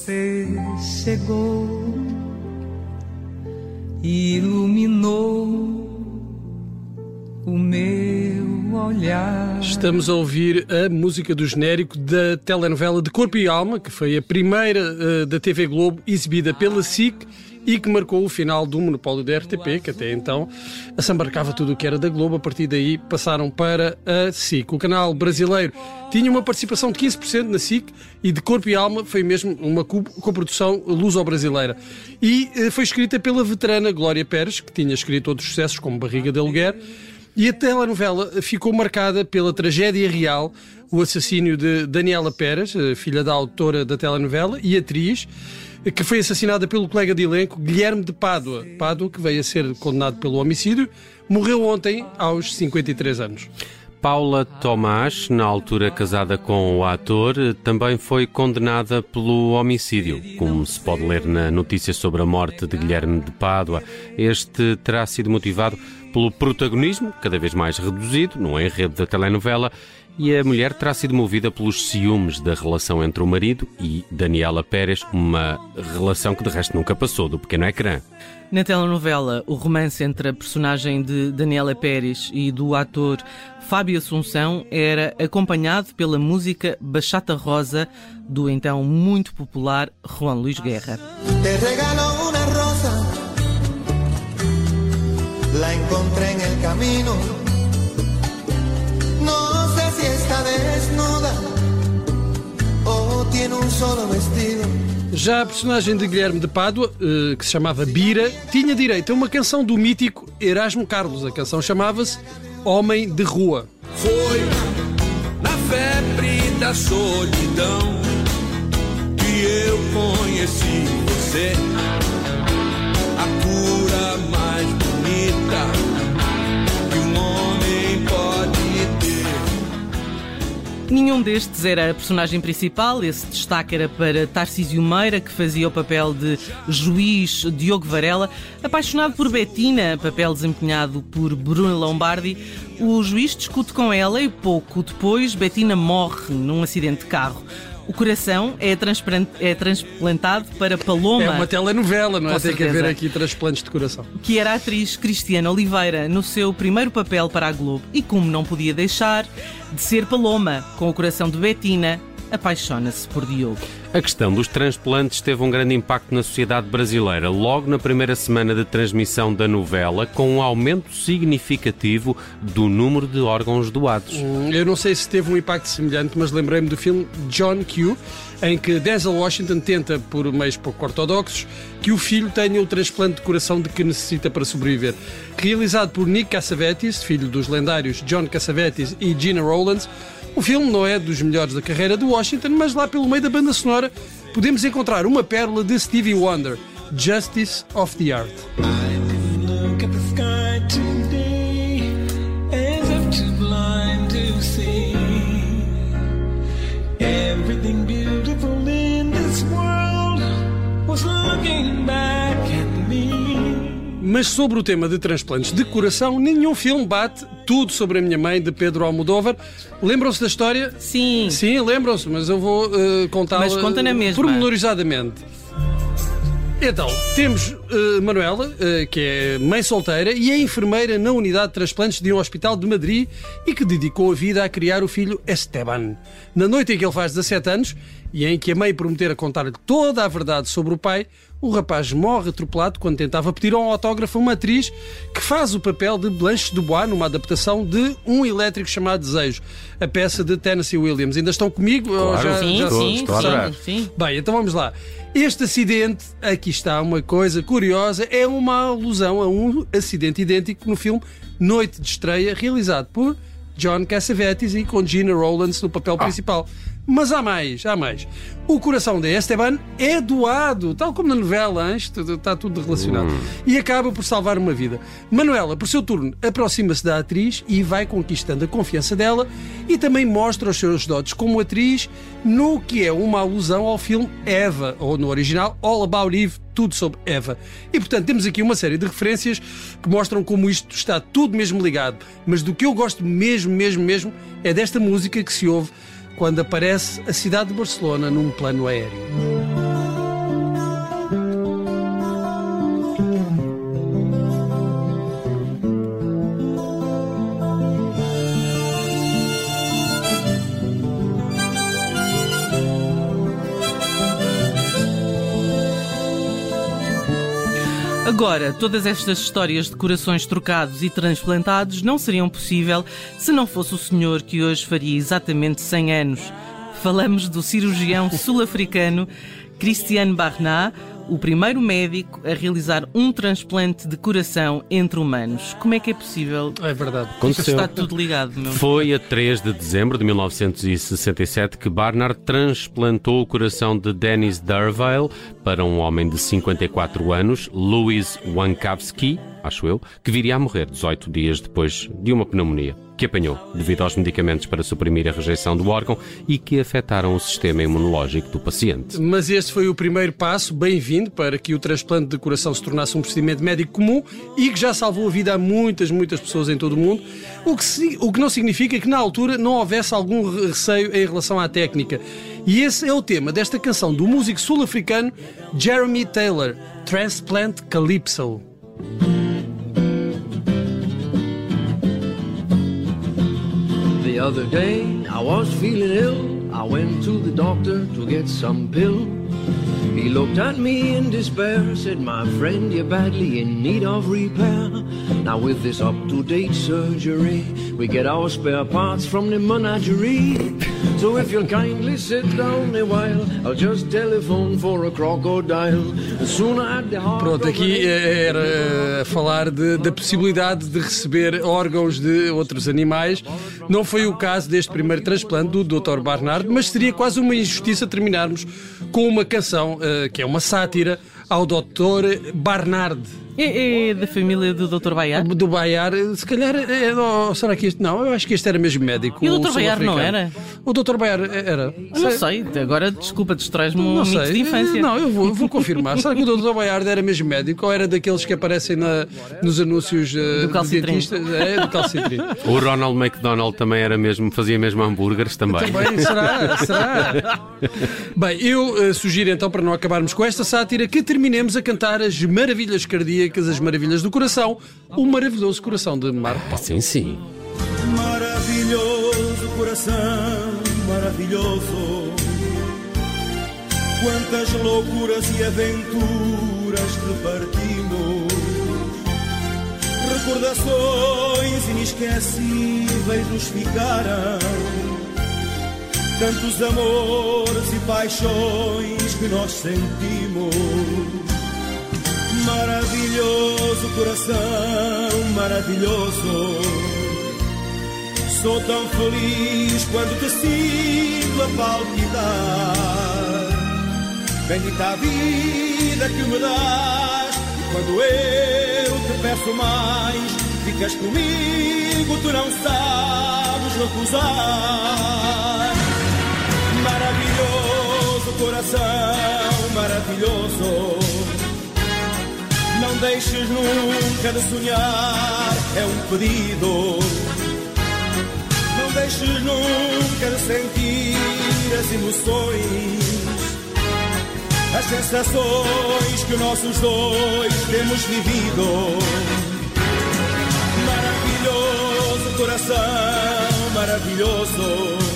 Você chegou, iluminou o meu olhar. Estamos a ouvir a música do genérico da telenovela de Corpo e Alma, que foi a primeira uh, da TV Globo exibida pela SIC e que marcou o final do monopólio da RTP, que até então assambarcava tudo o que era da Globo. A partir daí passaram para a SIC. O canal brasileiro tinha uma participação de 15% na SIC e de Corpo e Alma foi mesmo uma coprodução luso-brasileira. E uh, foi escrita pela veterana Glória Pérez, que tinha escrito outros sucessos como Barriga de Aluguer. E a telenovela ficou marcada pela tragédia real, o assassínio de Daniela Pérez, filha da autora da telenovela e atriz, que foi assassinada pelo colega de elenco Guilherme de Pádua. Pádua, que veio a ser condenado pelo homicídio, morreu ontem aos 53 anos. Paula Tomás, na altura casada com o ator, também foi condenada pelo homicídio. Como se pode ler na notícia sobre a morte de Guilherme de Pádua, este terá sido motivado pelo protagonismo, cada vez mais reduzido, no enredo da telenovela, e a mulher terá sido movida pelos ciúmes da relação entre o marido e Daniela Pérez, uma relação que de resto nunca passou do pequeno ecrã. Na telenovela, o romance entre a personagem de Daniela Pérez e do ator Fábio Assunção era acompanhado pela música Bachata Rosa do então muito popular Juan Luís Guerra. La encontré en el camino. No sé si está desnuda ou tiene um solo vestido. Já a personagem de Guilherme de Pádua, eh, que se chamava Bira, tinha direito a uma canção do mítico Erasmo Carlos. A canção chamava-se Homem de Rua. Foi na febre da solidão que eu conheci você. Nenhum destes era a personagem principal, esse destaque era para Tarcísio Meira, que fazia o papel de juiz Diogo Varela. Apaixonado por Betina, papel desempenhado por Bruno Lombardi, o juiz discute com ela e pouco depois Betina morre num acidente de carro. O coração é, é transplantado para Paloma. É uma telenovela, não é? Tem que haver aqui transplantes de coração. Que era a atriz Cristiana Oliveira no seu primeiro papel para a Globo. E como não podia deixar de ser Paloma, com o coração de Betina, apaixona-se por Diogo. A questão dos transplantes teve um grande impacto na sociedade brasileira, logo na primeira semana de transmissão da novela, com um aumento significativo do número de órgãos doados. Hum, eu não sei se teve um impacto semelhante, mas lembrei-me do filme John Q, em que Denzel Washington tenta, por meios pouco ortodoxos, que o filho tenha o transplante de coração de que necessita para sobreviver. Realizado por Nick Cassavetes, filho dos lendários John Cassavetes e Gina Rowlands, o filme não é dos melhores da carreira de Washington, mas lá pelo meio da banda sonora podemos encontrar uma pérola de Stevie Wonder, Justice of the Art. Mas sobre o tema de transplantes de coração, nenhum filme bate tudo sobre a minha mãe de Pedro Almodóvar. Lembram-se da história? Sim. Sim, lembram-se, mas eu vou uh, contá-la mas conta na mesma. pormenorizadamente. Então, temos uh, Manuela, uh, que é mãe solteira e é enfermeira na unidade de transplantes de um hospital de Madrid e que dedicou a vida a criar o filho Esteban. Na noite em que ele faz 17 anos e em que a mãe prometera contar-lhe toda a verdade sobre o pai, o rapaz morre atropelado quando tentava pedir um autógrafo a uma atriz que faz o papel de Blanche Dubois numa adaptação de Um Elétrico Chamado Desejo, a peça de Tennessee Williams. Ainda estão comigo? Claro, já, sim, já... sim, sim, sim. Bem, então vamos lá. Este acidente, aqui está uma coisa curiosa, é uma alusão a um acidente idêntico no filme Noite de Estreia, realizado por John Cassavetes e com Gina Rowlands no papel ah. principal. Mas há mais, há mais. O coração de Esteban é doado, tal como na novela, está tudo relacionado. Hum. E acaba por salvar uma vida. Manuela, por seu turno, aproxima-se da atriz e vai conquistando a confiança dela e também mostra os seus dotes como atriz no que é uma alusão ao filme Eva, ou no original All About Eve, tudo sobre Eva. E portanto temos aqui uma série de referências que mostram como isto está tudo mesmo ligado. Mas do que eu gosto mesmo, mesmo, mesmo é desta música que se ouve quando aparece a cidade de Barcelona num plano aéreo. Agora, todas estas histórias de corações trocados e transplantados não seriam possível se não fosse o senhor que hoje faria exatamente 100 anos. Falamos do cirurgião sul-africano Christian Barnard, o primeiro médico a realizar um transplante de coração entre humanos. Como é que é possível? É verdade. Aconteceu. Está tudo ligado, meu. Foi a 3 de dezembro de 1967 que Barnard transplantou o coração de Dennis Derville para um homem de 54 anos, Louis Wankowski, acho eu, que viria a morrer 18 dias depois de uma pneumonia que apanhou devido aos medicamentos para suprimir a rejeição do órgão e que afetaram o sistema imunológico do paciente. Mas este foi o primeiro passo, bem-vindo, para que o transplante de coração se tornasse um procedimento médico comum e que já salvou a vida a muitas, muitas pessoas em todo o mundo, o que, o que não significa que na altura não houvesse algum receio em relação à técnica. E esse é o tema desta canção do músico sul-africano Jeremy Taylor, Transplant Calypso. The other day I was feeling ill. I went to the doctor to get some pill. He looked at me in despair, said, My friend, you're badly in need of repair. Now, with this up to date surgery, we get our spare parts from the menagerie. So, if you'll kindly sit down a while, I'll just telephone for a crocodile. Pronto, aqui eh, era a falar de- da possibilidade de receber órgãos de outros animais. Não foi o caso deste primeiro transplante do Dr. Barnard, mas seria quase uma injustiça terminarmos com uma canção eh, que é uma sátira ao Dr. Barnard. É, é da família do Dr. Baiar? Do Baiar, se calhar, é, oh, será que este não? Eu acho que este era mesmo médico. E o Dr. Baiar não sul-africano. O Dr. Baiar era. Eu Não sei, agora desculpa, destróis-me um sei. de infância. Não, eu vou, eu vou confirmar. Será que o Dr. Baiardo era mesmo médico ou era daqueles que aparecem na- nos anúncios eh, Do calcitrim. dentistas? É, do calcitrim. O Ronald McDonald também era mesmo, fazia mesmo hambúrgueres também. Bem, será? Será? Bem, eu eh, sugiro então, para não acabarmos com esta sátira, que terminemos a cantar as maravilhas cardíacas, as maravilhas do coração, o maravilhoso coração de Marco Paulo. Sim, sim. Maravilhoso coração, maravilhoso. Quantas loucuras e aventuras te partimos. Recordações inesquecíveis nos ficaram. Tantos amores e paixões que nós sentimos. Maravilhoso coração, maravilhoso. Sou tão feliz quando te sinto a palpitar. Bendita a vida que me dás. E quando eu te peço mais, ficas comigo, tu não sabes recusar. Maravilhoso coração, maravilhoso. Deixes nunca de sonhar, é um pedido. Não deixes nunca de sentir as emoções, as sensações que nossos dois temos vivido. Maravilhoso coração, maravilhoso.